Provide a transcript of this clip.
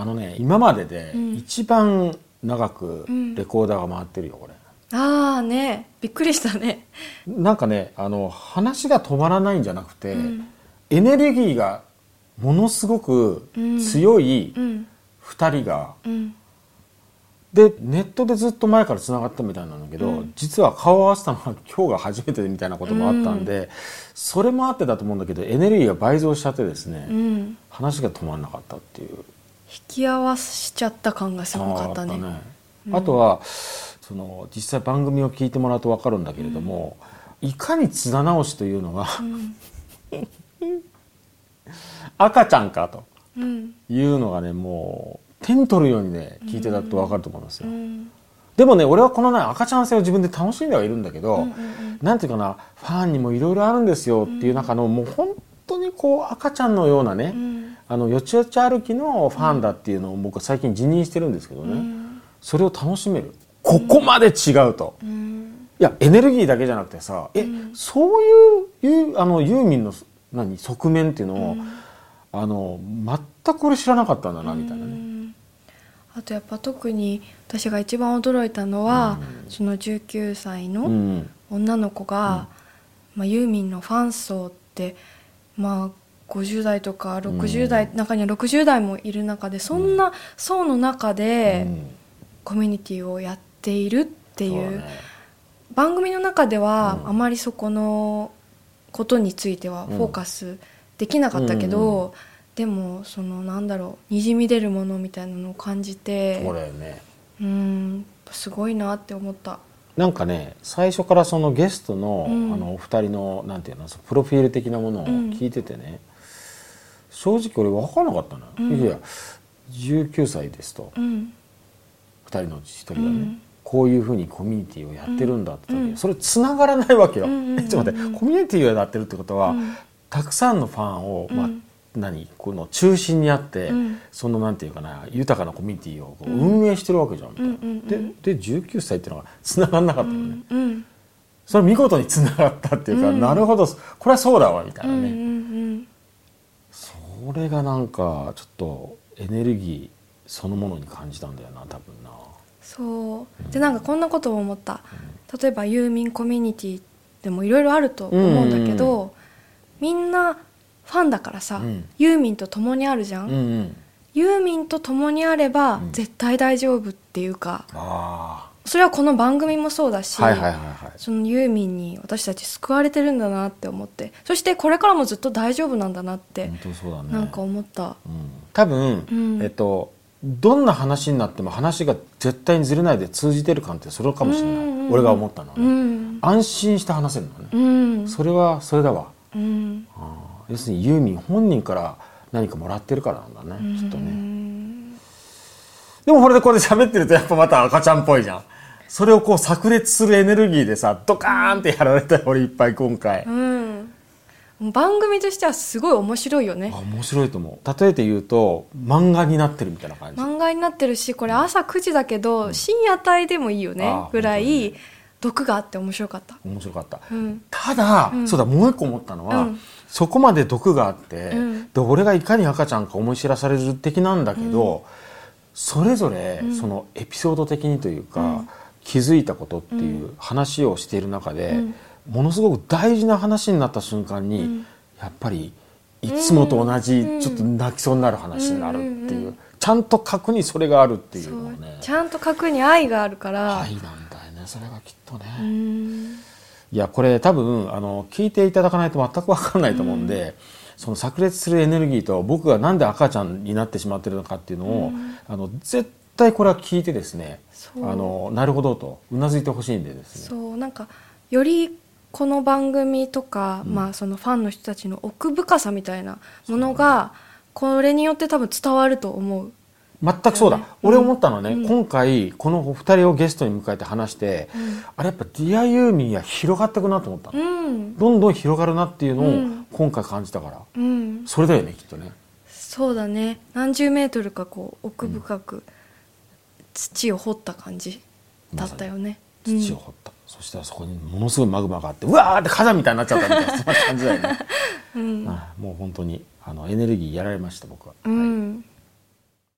あのね今まででうん。一番長くうん。レコーダーが回ってるよこれ、ああね。びっくりしたね。なんかねあの話が止まらないんじゃなくて、うん。エネルギーがものすごく強いうん。2人が、うん。でネットでずっと前からつながったみたいなんだけど、うん。実は顔を合わせたのは今日が初めてみたいなこともあったんで、それもあってだと思うんだけどエネルギーが倍増しちゃってですね、うん。話が止まらなかったっていう引き合わせちゃった感がすごかったね。あーあったあとはその実際番組を聞いてもらうと分かるんだけれども、いかに綱直しというのが、赤ちゃんかとうん。いうのがねもう手に取るようにね聞いてたと分かると思いますよ、うん。でもね俺はこのね赤ちゃん性を自分で楽しんではいるんだけど、うんうんなんていうかなファンにもいろいろあるんですよっていう中の、もう本当にこう赤ちゃんのようなね、うん。あのよちよち歩きのファンだっていうのを僕は最近自認してるんですけどね、うん。それを楽しめる。ここまで違うと、うん。いやエネルギーだけじゃなくてさえ、そういうあのユーミンの何側面っていうのを、あの全く俺知らなかったんだなみたいなね、うん。あとやっぱ特に私が一番驚いたのは、その19歳うのん。女の子が、まあ、ユーミンのファン層ってまあ50代とか60代、中には60代もいる中でそんな層の中でうん。コミュニティをやっているっていうね。番組の中ではうん。あまりそこのことについてはフォーカスできなかったけど、うん。でもそのなんだろうにじみ出るものみたいなのを感じてね。うんすごいなって思ったなんかね最初からそのゲストの,、うん。あのお二人のなんていうのプロフィール的なものを聞いててね、正直俺分からなかったのよ、うん。いや19歳ですと。うん。二人のうち一人がね、うん。こういうふうにコミュニティをやってるんだって時、うん。それ繋がらないわけよ、うんうんうんうん。ちょっと待ってコミュニティをやってるってことは、うん。たくさんのファンを、まあうん何この中心にあって、うん。そのなんていうかな豊かなコミュニティを運営してるわけじゃんみたいな、うんうんうん。でで19歳っていうのが繋がんなかったうのね、んうん。それ見事に繋がったっていうか、うん。なるほどこれはそうだわみたいなね、うんうんそれがなんかちょっとエネルギーそのものに感じたんだよな多分な。そう。でなんかこんなことを思った。例えばユーミンコミュニティでもいろいろあると思うんだけど、うん。みんなファンだからさ、うん。ユーミンと共にあるじゃん、うんうん。ユーミンと共にあればうん。絶対大丈夫っていうか、あそれはこの番組もそうだし、あはいはいはいはい。そのユーミンに私たち救われてるんだなって思って。そしてこれからもずっと大丈夫なんだなって本当そうだね。なんか思った、うん。多分、うん。えっとどんな話になっても話が絶対にずれないで通じてる感ってそれかもしれない、うんうんうん。俺が思ったのはうね、ん。安心して話せるのね、うん。それはそれだわ。うん。あー要するにユーミン本人から何かもらってるからなんだね、きっとうね。んでもこれでこれで喋ってるとやっぱまた赤ちゃんっぽいじゃん。それをこう炸裂するエネルギーでさドカーンってやられたよ俺いっぱい今回、うん。番組としてはすごい面白いよね。あ面白いと思う。例えて言うと漫画になってるみたいな感じ。漫画になってるしこれ朝9時だけど深夜帯でもいいよねぐらい毒があって面白かった。面白かった、うん。ただ、うん。そうだもう一個思ったのは、うん。そこまで毒があって、うん。で俺がいかに赤ちゃんか思い知らされる的なんだけど、それぞれそのエピソード的にというか、うん。気づいたことっていう話をしている中で、うん。ものすごく大事な話になった瞬間に、うん。やっぱりいつもと同じうん。ちょっと泣きそうになる話になるっていう、ちゃんと核にそれがあるっていうのはね。ちゃんと核に愛があるから、愛なんそれがきっとね。うん。いやこれ多分あの聞いていただかないと全く分かんないと思うんで、その炸裂するエネルギーと僕がなんで赤ちゃんになってしまってるのかっていうのを、あの絶対これは聞いてですねあのなるほどとうなずいてほしいんでですね。そうなんかよりこの番組とか、まあ、そのファンの人たちの奥深さみたいなものがこれによって多分伝わると思う全くそうだ、うん。俺思ったのはね、うん。今回このお二人をゲストに迎えて話して、うん。あれやっぱディアユーミンは広がっていくなと思ったの、うん。どんどん広がるなっていうのをうん。今回感じたから、うん。それだよねきっとね。そうだね。何十メートルかこう奥深く土を掘った感じだったよね、土を掘った、そしたらそこにものすごいマグマがあってうわーって火山みたいになっちゃったみたいなそんな感じだよね、うん。あもう本当にあのエネルギーやられました僕は、うん